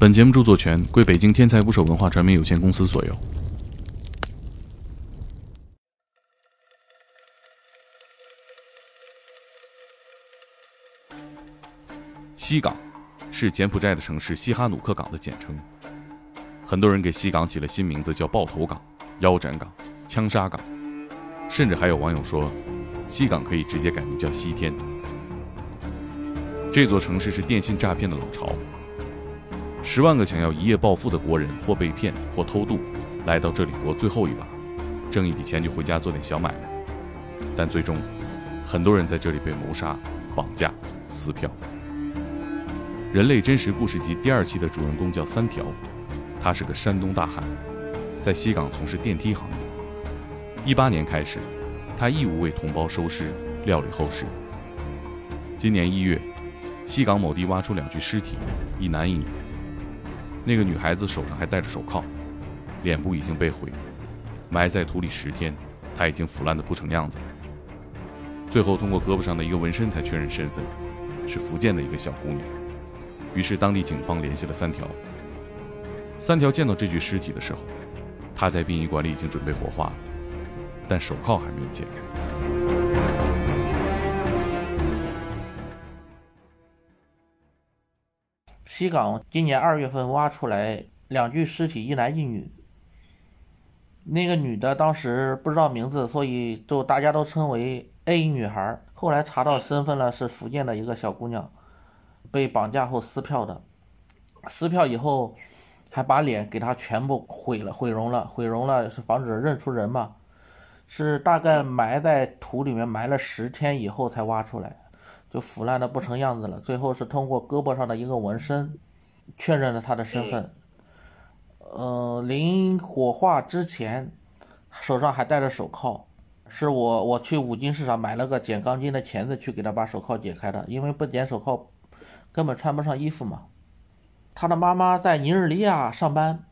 本节目著作权归北京天才捕手文化传媒有限公司所有。西港是柬埔寨的城市西哈努克港的简称，很多人给西港起了新名字，叫爆头港、腰斩港、枪杀港，甚至还有网友说，西港可以直接改名叫西天。这座城市是电信诈骗的老巢。十万个想要一夜暴富的国人，或被骗，或偷渡，来到这里搏最后一把，挣一笔钱就回家做点小买卖。但最终，很多人在这里被谋杀、绑架、撕票。《人类真实故事集》第二期的主人公叫三条，他是个山东大汉，在西港从事电梯行业。一八年开始，他义务为同胞收尸、料理后事。今年一月，西港某地挖出两具尸体，一男一女。那个女孩子手上还戴着手铐，脸部已经被毁，埋在土里十天，她已经腐烂的不成样子。最后通过胳膊上的一个纹身才确认身份，是福建的一个小姑娘。于是当地警方联系了三条。三条见到这具尸体的时候，她在殡仪馆里已经准备火化了，但手铐还没有解开。西港今年二月份挖出来两具尸体，一男一女。那个女的当时不知道名字，所以就大家都称为 A 女孩。后来查到身份了，是福建的一个小姑娘，被绑架后撕票的。撕票以后，还把脸给她全部毁了，毁容了，毁容了是防止认出人嘛。是大概埋在土里面埋了十天以后才挖出来。就腐烂的不成样子了，最后是通过胳膊上的一个纹身，确认了他的身份。呃，临火化之前，手上还戴着手铐，是我我去五金市场买了个剪钢筋的钳子去给他把手铐解开的，因为不剪手铐，根本穿不上衣服嘛。他的妈妈在尼日利亚上班，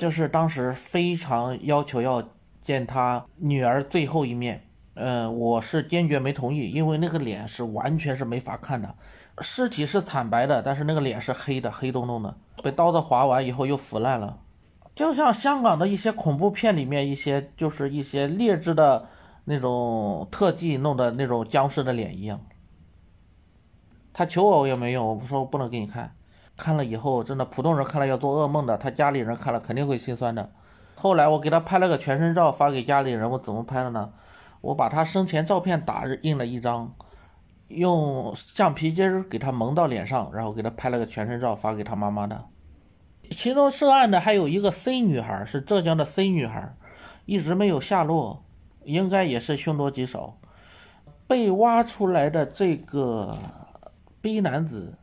就是当时非常要求要见他女儿最后一面。嗯，我是坚决没同意，因为那个脸是完全是没法看的，尸体是惨白的，但是那个脸是黑的，黑洞洞的，被刀子划完以后又腐烂了，就像香港的一些恐怖片里面一些就是一些劣质的那种特技弄的那种僵尸的脸一样。他求我也没用，我说我不能给你看，看了以后真的普通人看了要做噩梦的，他家里人看了肯定会心酸的。后来我给他拍了个全身照发给家里人，我怎么拍的呢？我把他生前照片打印了一张，用橡皮筋给他蒙到脸上，然后给他拍了个全身照发给他妈妈的。其中涉案的还有一个 C 女孩，是浙江的 C 女孩，一直没有下落，应该也是凶多吉少。被挖出来的这个 B 男子，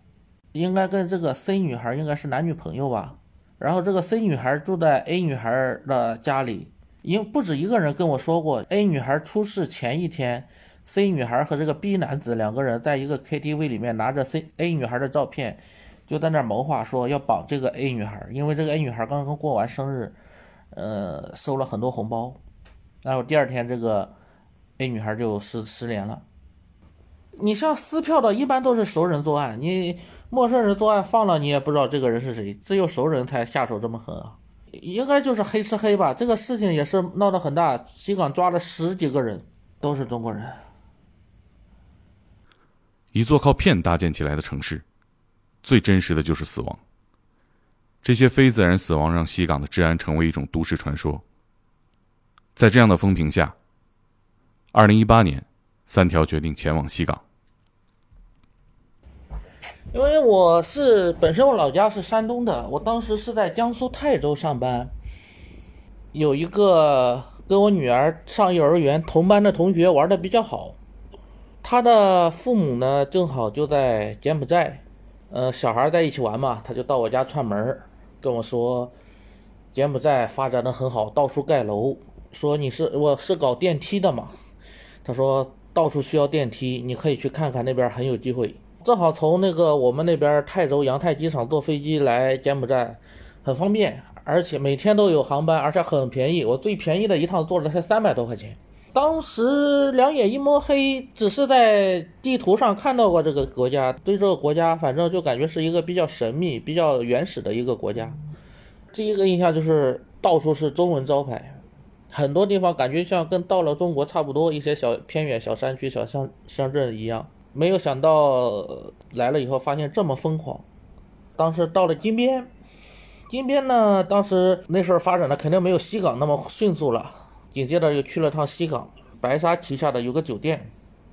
应该跟这个 C 女孩应该是男女朋友吧？然后这个 C 女孩住在 A 女孩的家里。因为不止一个人跟我说过，A 女孩出事前一天，C 女孩和这个 B 男子两个人在一个 KTV 里面拿着 C A 女孩的照片，就在那谋划说要绑这个 A 女孩，因为这个 A 女孩刚刚过完生日，呃，收了很多红包，然后第二天这个 A 女孩就失失联了。你像撕票的，一般都是熟人作案，你陌生人作案放了你也不知道这个人是谁，只有熟人才下手这么狠啊。应该就是黑吃黑吧，这个事情也是闹得很大，西港抓了十几个人，都是中国人。一座靠骗搭建起来的城市，最真实的就是死亡。这些非自然死亡让西港的治安成为一种都市传说。在这样的风评下，二零一八年，三条决定前往西港。因为我是本身我老家是山东的，我当时是在江苏泰州上班，有一个跟我女儿上幼儿园同班的同学玩的比较好，他的父母呢正好就在柬埔寨，呃，小孩在一起玩嘛，他就到我家串门跟我说，柬埔寨发展的很好，到处盖楼，说你是我是搞电梯的嘛，他说到处需要电梯，你可以去看看那边很有机会。正好从那个我们那边泰州扬泰机场坐飞机来柬埔寨，很方便，而且每天都有航班，而且很便宜。我最便宜的一趟坐了才三百多块钱。当时两眼一摸黑，只是在地图上看到过这个国家，对这个国家反正就感觉是一个比较神秘、比较原始的一个国家。第一个印象就是到处是中文招牌，很多地方感觉像跟到了中国差不多，一些小偏远小山区、小乡乡镇一样。没有想到来了以后发现这么疯狂。当时到了金边，金边呢，当时那时候发展的肯定没有西港那么迅速了。紧接着又去了趟西港，白沙旗下的有个酒店，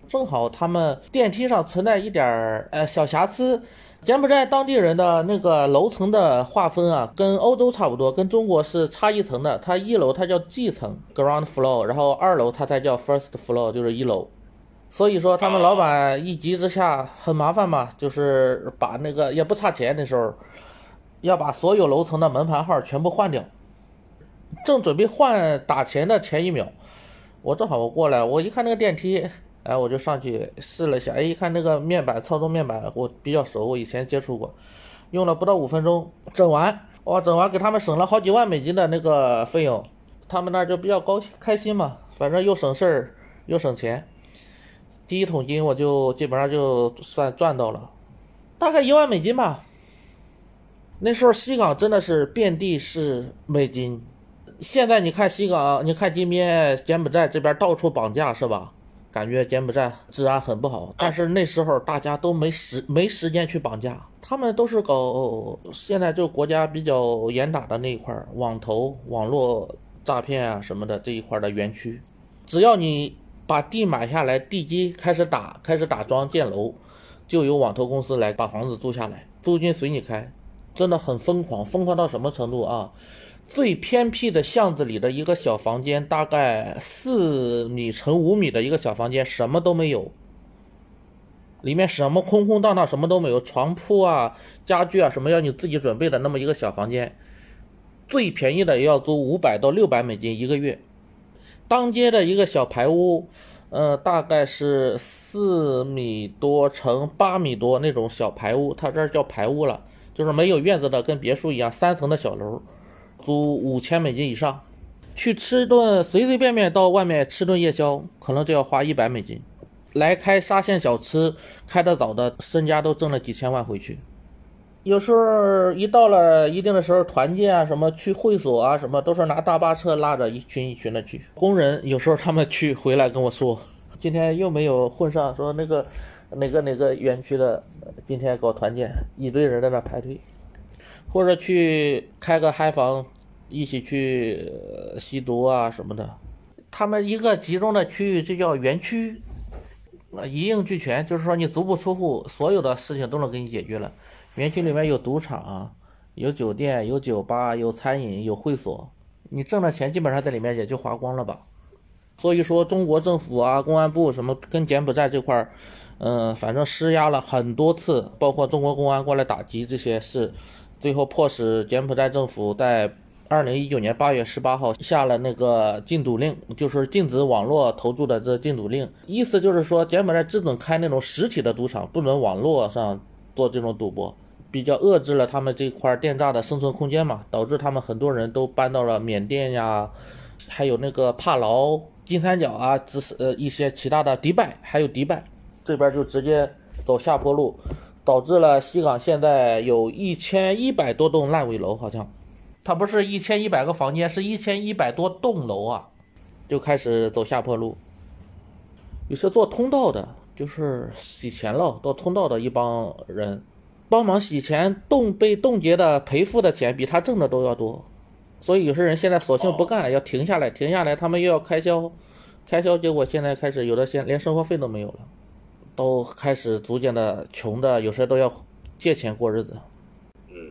正好他们电梯上存在一点儿呃小瑕疵。柬埔寨当地人的那个楼层的划分啊，跟欧洲差不多，跟中国是差一层的。它一楼它叫 G 层 （ground floor），然后二楼它才叫 first floor，就是一楼。所以说他们老板一急之下很麻烦嘛，就是把那个也不差钱，那时候要把所有楼层的门牌号全部换掉。正准备换打钱的前一秒，我正好我过来，我一看那个电梯，哎，我就上去试了一下，哎，一看那个面板操作面板，我比较熟，我以前接触过，用了不到五分钟整完，哇，整完给他们省了好几万美金的那个费用，他们那就比较高兴开心嘛，反正又省事儿又省钱，第一桶金我就基本上就算赚到了，大概一万美金吧。那时候西港真的是遍地是美金。现在你看西港，你看金边、柬埔寨这边到处绑架是吧？感觉柬埔寨治安很不好。但是那时候大家都没时没时间去绑架，他们都是搞现在就国家比较严打的那一块网投、网络诈骗啊什么的这一块的园区。只要你把地买下来，地基开始打，开始打桩建楼，就由网投公司来把房子租下来，租金随你开，真的很疯狂，疯狂到什么程度啊？最偏僻的巷子里的一个小房间，大概四米乘五米的一个小房间，什么都没有，里面什么空空荡荡，什么都没有，床铺啊、家具啊什么要你自己准备的那么一个小房间，最便宜的也要租五百到六百美金一个月。当街的一个小排屋，呃，大概是四米多乘八米多那种小排屋，它这儿叫排屋了，就是没有院子的，跟别墅一样，三层的小楼。租五千美金以上，去吃顿随随便便到外面吃顿夜宵，可能就要花一百美金。来开沙县小吃，开得早的身家都挣了几千万回去。有时候一到了一定的时候，团建啊什么去会所啊什么，都是拿大巴车拉着一群一群的去。工人有时候他们去回来跟我说，今天又没有混上，说那个哪个哪个园区的今天搞团建，一堆人在那排队。或者去开个嗨房，一起去吸毒啊什么的。他们一个集中的区域就叫园区，一应俱全，就是说你足不出户，所有的事情都能给你解决了。园区里面有赌场，有酒店，有酒吧，有餐饮，有会所。你挣的钱基本上在里面也就花光了吧。所以说，中国政府啊，公安部什么跟柬埔寨这块儿，嗯，反正施压了很多次，包括中国公安过来打击这些事。最后迫使柬埔寨政府在二零一九年八月十八号下了那个禁赌令，就是禁止网络投注的这禁赌令。意思就是说，柬埔寨只准开那种实体的赌场，不准网络上做这种赌博，比较遏制了他们这块电诈的生存空间嘛。导致他们很多人都搬到了缅甸呀，还有那个帕劳、金三角啊，只是呃一些其他的迪拜，还有迪拜这边就直接走下坡路。导致了西港现在有一千一百多栋烂尾楼，好像，它不是一千一百个房间，是一千一百多栋楼啊，就开始走下坡路。有些做通道的，就是洗钱了，到通道的一帮人，帮忙洗钱，冻被冻结的赔付的钱比他挣的都要多，所以有些人现在索性不干，要停下来，停下来，他们又要开销，开销，结果现在开始有的现连生活费都没有了。都开始逐渐的穷的，有时都要借钱过日子。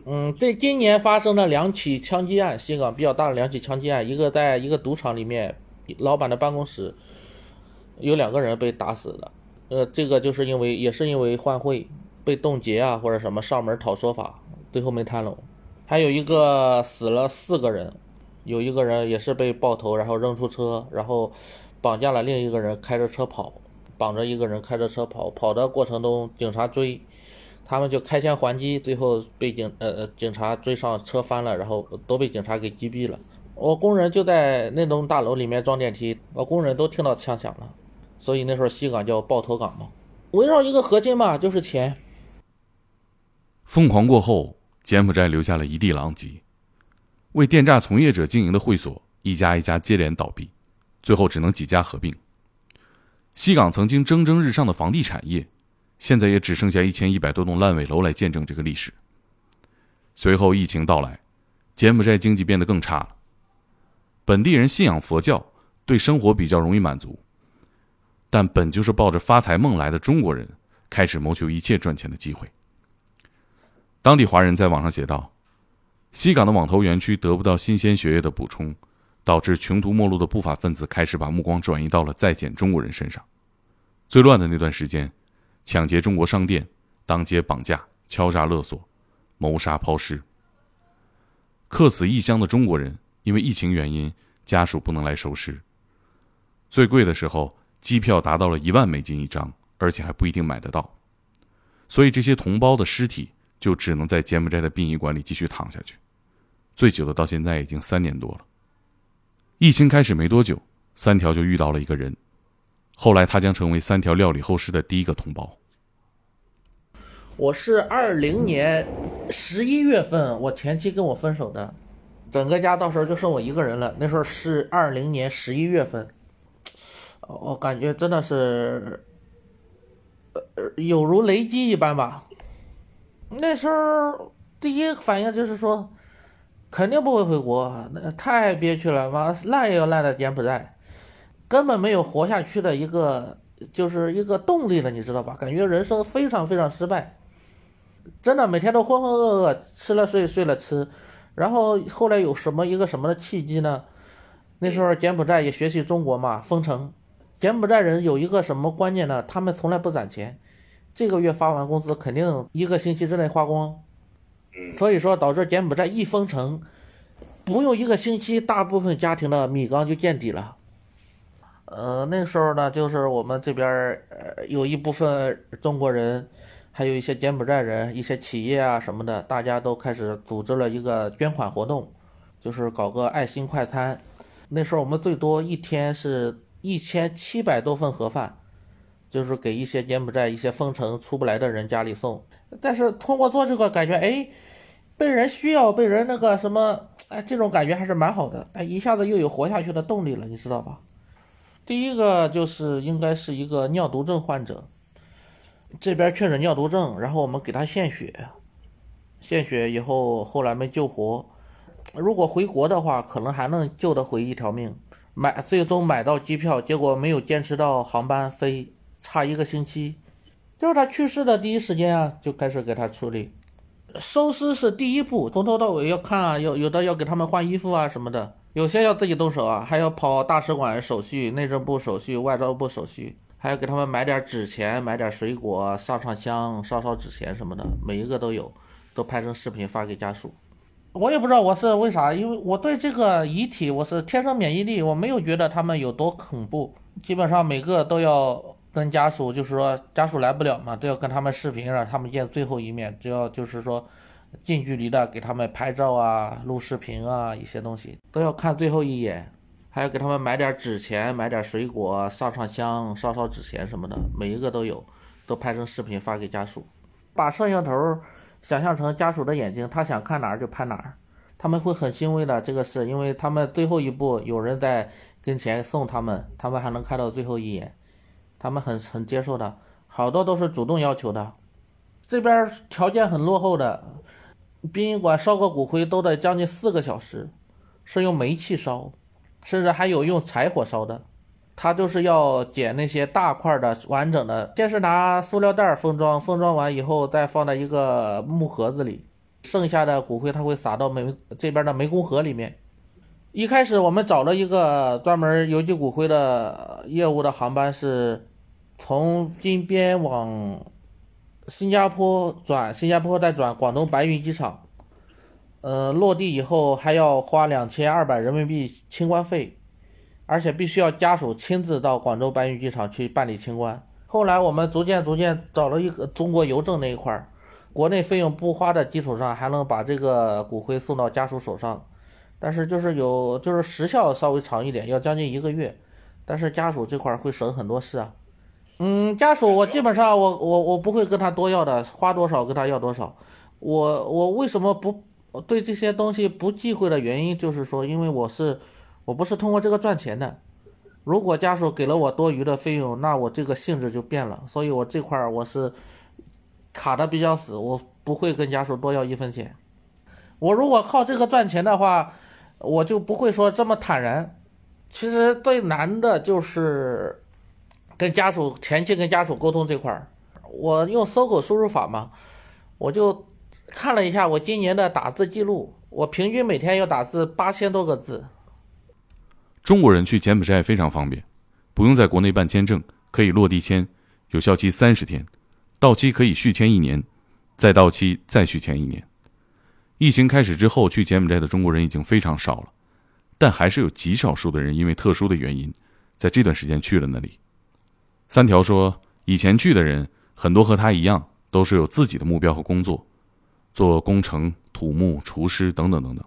嗯，这今年发生的两起枪击案，西港比较大的两起枪击案，一个在一个赌场里面，老板的办公室有两个人被打死了。呃，这个就是因为也是因为换汇被冻结啊，或者什么上门讨说法，最后没谈拢。还有一个死了四个人，有一个人也是被爆头，然后扔出车，然后绑架了另一个人，开着车跑。绑着一个人开着车跑，跑的过程中警察追，他们就开枪还击，最后被警呃呃警察追上车翻了，然后都被警察给击毙了。我工人就在那栋大楼里面装电梯，我工人都听到枪响了，所以那时候西港叫爆头港嘛。围绕一个核心嘛，就是钱。疯狂过后，柬埔寨留下了一地狼藉，为电诈从业者经营的会所一家一家接连倒闭，最后只能几家合并。西港曾经蒸蒸日上的房地产业，现在也只剩下一千一百多栋烂尾楼来见证这个历史。随后疫情到来，柬埔寨经济变得更差了。本地人信仰佛教，对生活比较容易满足，但本就是抱着发财梦来的中国人，开始谋求一切赚钱的机会。当地华人在网上写道：“西港的网投园区得不到新鲜血液的补充，导致穷途末路的不法分子开始把目光转移到了在柬中国人身上。最乱的那段时间，抢劫中国商店，当街绑架、敲诈勒索、谋杀抛尸，客死异乡的中国人，因为疫情原因，家属不能来收尸。最贵的时候，机票达到了一万美金一张，而且还不一定买得到。所以这些同胞的尸体。”就只能在柬埔寨的殡仪馆里继续躺下去，最久的到现在已经三年多了。疫情开始没多久，三条就遇到了一个人，后来他将成为三条料理后事的第一个同胞。我是二零年十一月份，我前妻跟我分手的，整个家到时候就剩我一个人了。那时候是二零年十一月份，我感觉真的是，呃有如雷击一般吧。那时候第一反应就是说，肯定不会回国，那太憋屈了，妈烂也要烂在柬埔寨，根本没有活下去的一个，就是一个动力了，你知道吧？感觉人生非常非常失败，真的每天都浑浑噩噩，吃了睡，睡了吃，然后后来有什么一个什么的契机呢？那时候柬埔寨也学习中国嘛，封城，柬埔寨人有一个什么观念呢？他们从来不攒钱。这个月发完工资，肯定一个星期之内花光，所以说导致柬埔寨一封城，不用一个星期，大部分家庭的米缸就见底了。呃，那时候呢，就是我们这边呃有一部分中国人，还有一些柬埔寨人，一些企业啊什么的，大家都开始组织了一个捐款活动，就是搞个爱心快餐。那时候我们最多一天是一千七百多份盒饭。就是给一些柬埔寨一些封城出不来的人家里送，但是通过做这个感觉，哎，被人需要，被人那个什么，哎，这种感觉还是蛮好的，哎，一下子又有活下去的动力了，你知道吧？第一个就是应该是一个尿毒症患者，这边确诊尿毒症，然后我们给他献血，献血以后后来没救活，如果回国的话，可能还能救得回一条命，买最终买到机票，结果没有坚持到航班飞。差一个星期，就是他去世的第一时间啊，就开始给他处理，收尸是第一步，从头到尾要看啊，有有的要给他们换衣服啊什么的，有些要自己动手啊，还要跑大使馆手续、内政部手续、外交部手续，还要给他们买点纸钱、买点水果、上上香、烧烧纸钱什么的，每一个都有，都拍成视频发给家属。我也不知道我是为啥，因为我对这个遗体我是天生免疫力，我没有觉得他们有多恐怖，基本上每个都要。跟家属就是说，家属来不了嘛，都要跟他们视频，让他们见最后一面。只要就是说，近距离的给他们拍照啊、录视频啊，一些东西都要看最后一眼，还要给他们买点纸钱、买点水果、上上香、烧烧纸钱什么的，每一个都有，都拍成视频发给家属。把摄像头想象成家属的眼睛，他想看哪儿就拍哪儿，他们会很欣慰的。这个是因为他们最后一步有人在跟前送他们，他们还能看到最后一眼。他们很很接受的，好多都是主动要求的。这边条件很落后的，殡仪馆烧个骨灰都得将近四个小时，是用煤气烧，甚至还有用柴火烧的。他就是要捡那些大块的完整的，先是拿塑料袋封装，封装完以后再放在一个木盒子里，剩下的骨灰他会撒到煤这边的湄公河里面。一开始我们找了一个专门邮寄骨灰的业务的航班是。从金边往新加坡转，新加坡再转广东白云机场，呃，落地以后还要花两千二百人民币清关费，而且必须要家属亲自到广州白云机场去办理清关。后来我们逐渐逐渐找了一个中国邮政那一块儿，国内费用不花的基础上，还能把这个骨灰送到家属手上，但是就是有就是时效稍微长一点，要将近一个月，但是家属这块儿会省很多事啊。嗯，家属我基本上我我我不会跟他多要的，花多少跟他要多少。我我为什么不对这些东西不忌讳的原因，就是说，因为我是我不是通过这个赚钱的。如果家属给了我多余的费用，那我这个性质就变了。所以我这块我是卡的比较死，我不会跟家属多要一分钱。我如果靠这个赚钱的话，我就不会说这么坦然。其实最难的就是跟家属前期跟家属沟通这块儿。我用搜狗输入法嘛，我就看了一下我今年的打字记录，我平均每天要打字八千多个字。中国人去柬埔寨非常方便，不用在国内办签证，可以落地签，有效期三十天，到期可以续签一年，再到期再续签一年。疫情开始之后，去柬埔寨的中国人已经非常少了，但还是有极少数的人因为特殊的原因，在这段时间去了那里。三条说，以前去的人很多和他一样，都是有自己的目标和工作，做工程、土木、厨师等等等等，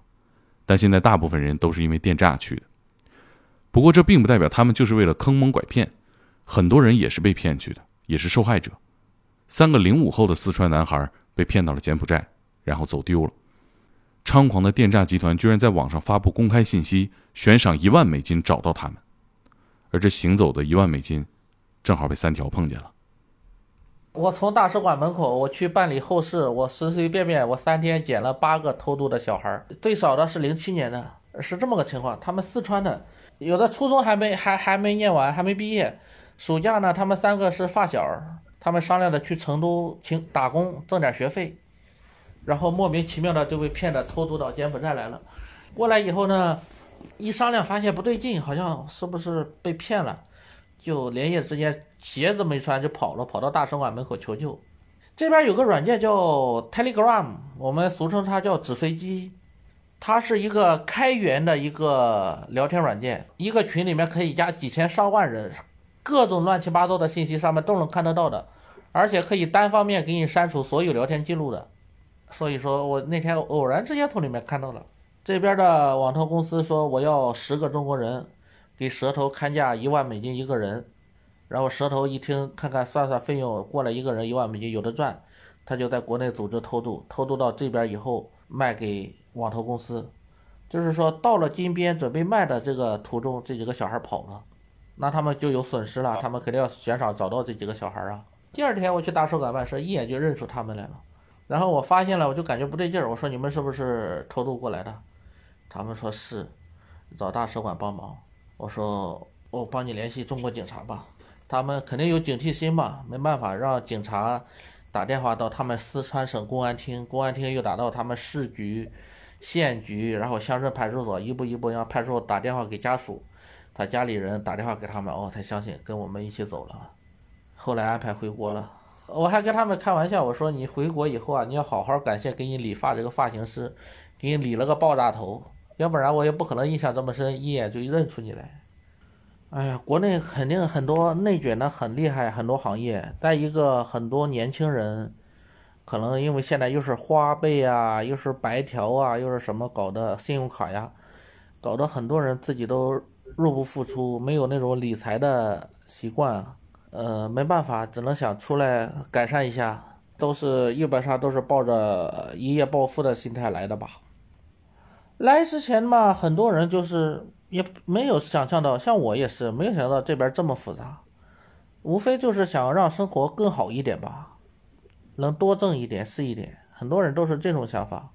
但现在大部分人都是因为电诈去的。不过这并不代表他们就是为了坑蒙拐骗，很多人也是被骗去的，也是受害者。三个零五后的四川男孩被骗到了柬埔寨，然后走丢了。猖狂的电诈集团居然在网上发布公开信息，悬赏一万美金找到他们，而这行走的一万美金，正好被三条碰见了。我从大使馆门口我去办理后事，我随随便便我三天捡了八个偷渡的小孩，最少的是零七年的，是这么个情况。他们四川的，有的初中还没还还没念完，还没毕业，暑假呢，他们三个是发小，他们商量着去成都请打工挣点学费。然后莫名其妙的就被骗的偷渡到柬埔寨来了，过来以后呢，一商量发现不对劲，好像是不是被骗了，就连夜之间鞋子没穿就跑了，跑到大使馆门口求救。这边有个软件叫 Telegram，我们俗称它叫纸飞机，它是一个开源的一个聊天软件，一个群里面可以加几千上万人，各种乱七八糟的信息上面都能看得到的，而且可以单方面给你删除所有聊天记录的。所以说我那天偶然之间从里面看到了，这边的网投公司说我要十个中国人，给蛇头看价一万美金一个人，然后蛇头一听看看算算费用过来一个人一万美金有的赚，他就在国内组织偷渡，偷渡到这边以后卖给网投公司，就是说到了金边准备卖的这个途中这几个小孩跑了，那他们就有损失了，他们肯定要悬赏找到这几个小孩啊。第二天我去大使馆办事，一眼就认出他们来了。然后我发现了，我就感觉不对劲儿。我说：“你们是不是偷渡过来的？”他们说是，找大使馆帮忙。我说：“我帮你联系中国警察吧。”他们肯定有警惕心嘛，没办法，让警察打电话到他们四川省公安厅，公安厅又打到他们市局、县局，然后乡镇派出所，一步一步让派出所打电话给家属，他家里人打电话给他们，哦，才相信跟我们一起走了。后来安排回国了。我还跟他们开玩笑，我说你回国以后啊，你要好好感谢给你理发这个发型师，给你理了个爆炸头，要不然我也不可能印象这么深，一眼就认出你来。哎呀，国内肯定很多内卷的很厉害，很多行业。再一个，很多年轻人，可能因为现在又是花呗啊，又是白条啊，又是什么搞的信用卡呀，搞得很多人自己都入不敷出，没有那种理财的习惯。呃，没办法，只能想出来改善一下，都是基本上都是抱着一夜暴富的心态来的吧。来之前嘛，很多人就是也没有想象到，像我也是没有想到这边这么复杂，无非就是想让生活更好一点吧，能多挣一点是一点，很多人都是这种想法。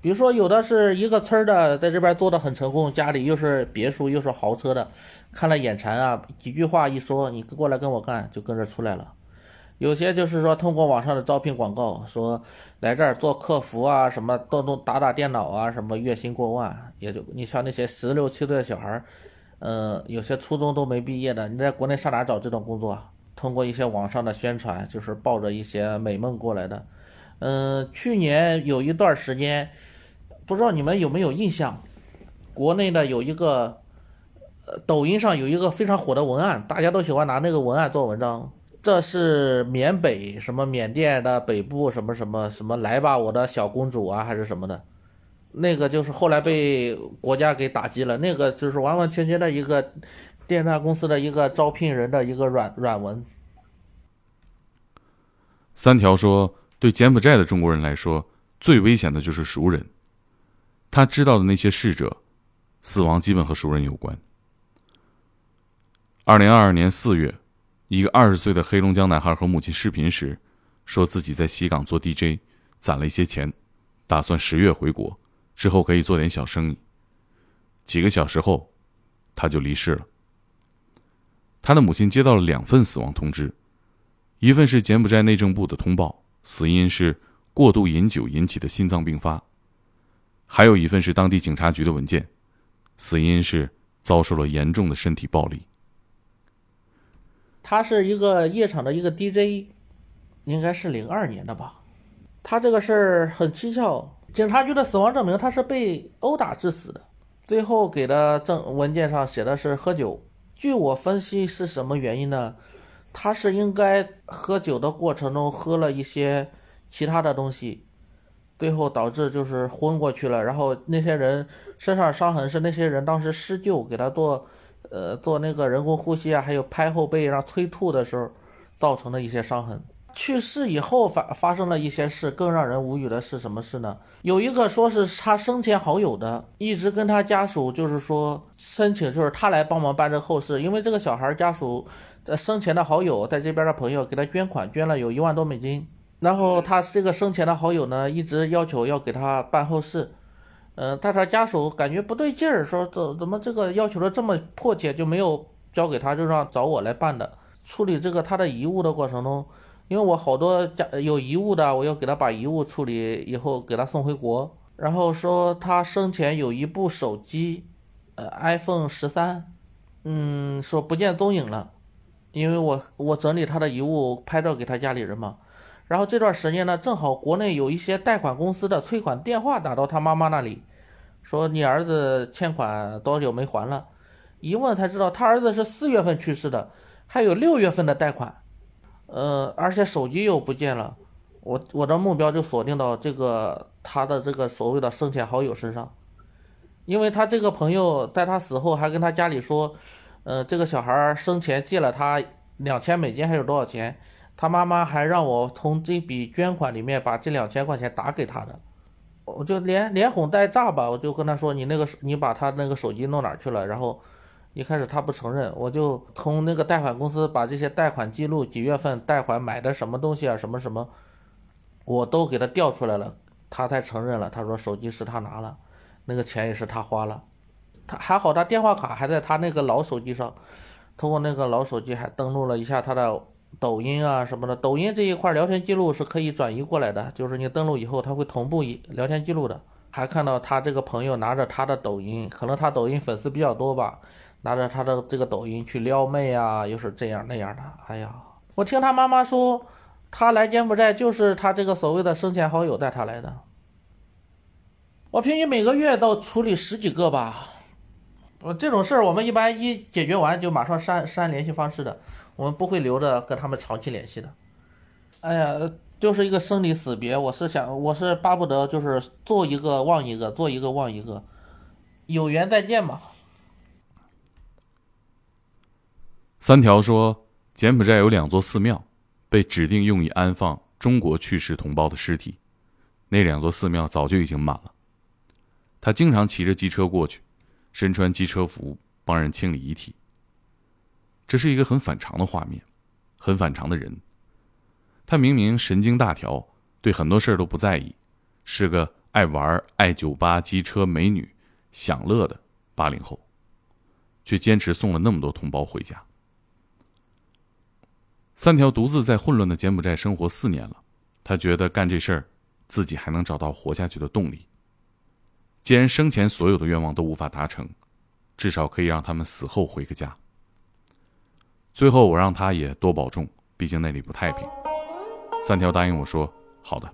比如说，有的是一个村的，在这边做的很成功，家里又是别墅又是豪车的，看了眼馋啊，几句话一说，你过来跟我干，就跟着出来了。有些就是说，通过网上的招聘广告，说来这儿做客服啊，什么动动打打电脑啊，什么月薪过万，也就你像那些十六七岁的小孩，嗯，有些初中都没毕业的，你在国内上哪找这种工作啊？通过一些网上的宣传，就是抱着一些美梦过来的。嗯，去年有一段时间。不知道你们有没有印象？国内的有一个，呃，抖音上有一个非常火的文案，大家都喜欢拿那个文案做文章。这是缅北什么缅甸的北部什么什么什么来吧，我的小公主啊，还是什么的？那个就是后来被国家给打击了，那个就是完完全全的一个电诈公司的一个招聘人的一个软软文。三条说，对柬埔寨的中国人来说，最危险的就是熟人。他知道的那些逝者，死亡基本和熟人有关。二零二二年四月，一个二十岁的黑龙江男孩和母亲视频时，说自己在西港做 DJ，攒了一些钱，打算十月回国，之后可以做点小生意。几个小时后，他就离世了。他的母亲接到了两份死亡通知，一份是柬埔寨内政部的通报，死因是过度饮酒引起的心脏病发。还有一份是当地警察局的文件，死因是遭受了严重的身体暴力。他是一个夜场的一个 DJ，应该是零二年的吧。他这个事儿很蹊跷，警察局的死亡证明他是被殴打致死的，最后给的证文件上写的是喝酒。据我分析是什么原因呢？他是应该喝酒的过程中喝了一些其他的东西。最后导致就是昏过去了，然后那些人身上伤痕是那些人当时施救给他做，呃做那个人工呼吸啊，还有拍后背让催吐的时候造成的一些伤痕。去世以后发发生了一些事，更让人无语的是什么事呢？有一个说是他生前好友的，一直跟他家属就是说申请，就是他来帮忙办这个后事，因为这个小孩家属在生前的好友在这边的朋友给他捐款，捐了有一万多美金。然后他这个生前的好友呢，一直要求要给他办后事，嗯，但他家属感觉不对劲儿，说怎怎么这个要求的这么迫切，就没有交给他，就让找我来办的。处理这个他的遗物的过程中，因为我好多家有遗物的，我要给他把遗物处理以后给他送回国。然后说他生前有一部手机，呃，iPhone 十三，嗯，说不见踪影了，因为我我整理他的遗物，拍照给他家里人嘛。然后这段时间呢，正好国内有一些贷款公司的催款电话打到他妈妈那里，说你儿子欠款多久没还了？一问才知道他儿子是四月份去世的，还有六月份的贷款，呃，而且手机又不见了。我我的目标就锁定到这个他的这个所谓的生前好友身上，因为他这个朋友在他死后还跟他家里说，呃，这个小孩生前借了他两千美金还有多少钱？他妈妈还让我从这笔捐款里面把这两千块钱打给他的，我就连连哄带诈吧，我就跟他说：“你那个你把他那个手机弄哪去了？”然后一开始他不承认，我就从那个贷款公司把这些贷款记录、几月份贷款买的什么东西啊、什么什么，我都给他调出来了，他才承认了。他说手机是他拿了，那个钱也是他花了，他还好他电话卡还在他那个老手机上，通过那个老手机还登录了一下他的。抖音啊什么的，抖音这一块聊天记录是可以转移过来的，就是你登录以后，他会同步一聊天记录的。还看到他这个朋友拿着他的抖音，可能他抖音粉丝比较多吧，拿着他的这个抖音去撩妹啊，又是这样那样的。哎呀，我听他妈妈说，他来柬埔寨就是他这个所谓的生前好友带他来的。我平均每个月都处理十几个吧。我这种事儿，我们一般一解决完就马上删删联系方式的。我们不会留着跟他们长期联系的。哎呀，就是一个生离死别。我是想，我是巴不得就是做一个忘一个，做一个忘一个，有缘再见嘛。三条说，柬埔寨有两座寺庙，被指定用以安放中国去世同胞的尸体，那两座寺庙早就已经满了。他经常骑着机车过去，身穿机车服帮人清理遗体。这是一个很反常的画面，很反常的人。他明明神经大条，对很多事儿都不在意，是个爱玩、爱酒吧、机车、美女、享乐的八零后，却坚持送了那么多同胞回家。三条独自在混乱的柬埔寨生活四年了，他觉得干这事儿，自己还能找到活下去的动力。既然生前所有的愿望都无法达成，至少可以让他们死后回个家。最后，我让他也多保重，毕竟那里不太平。三条答应我说：“好的。”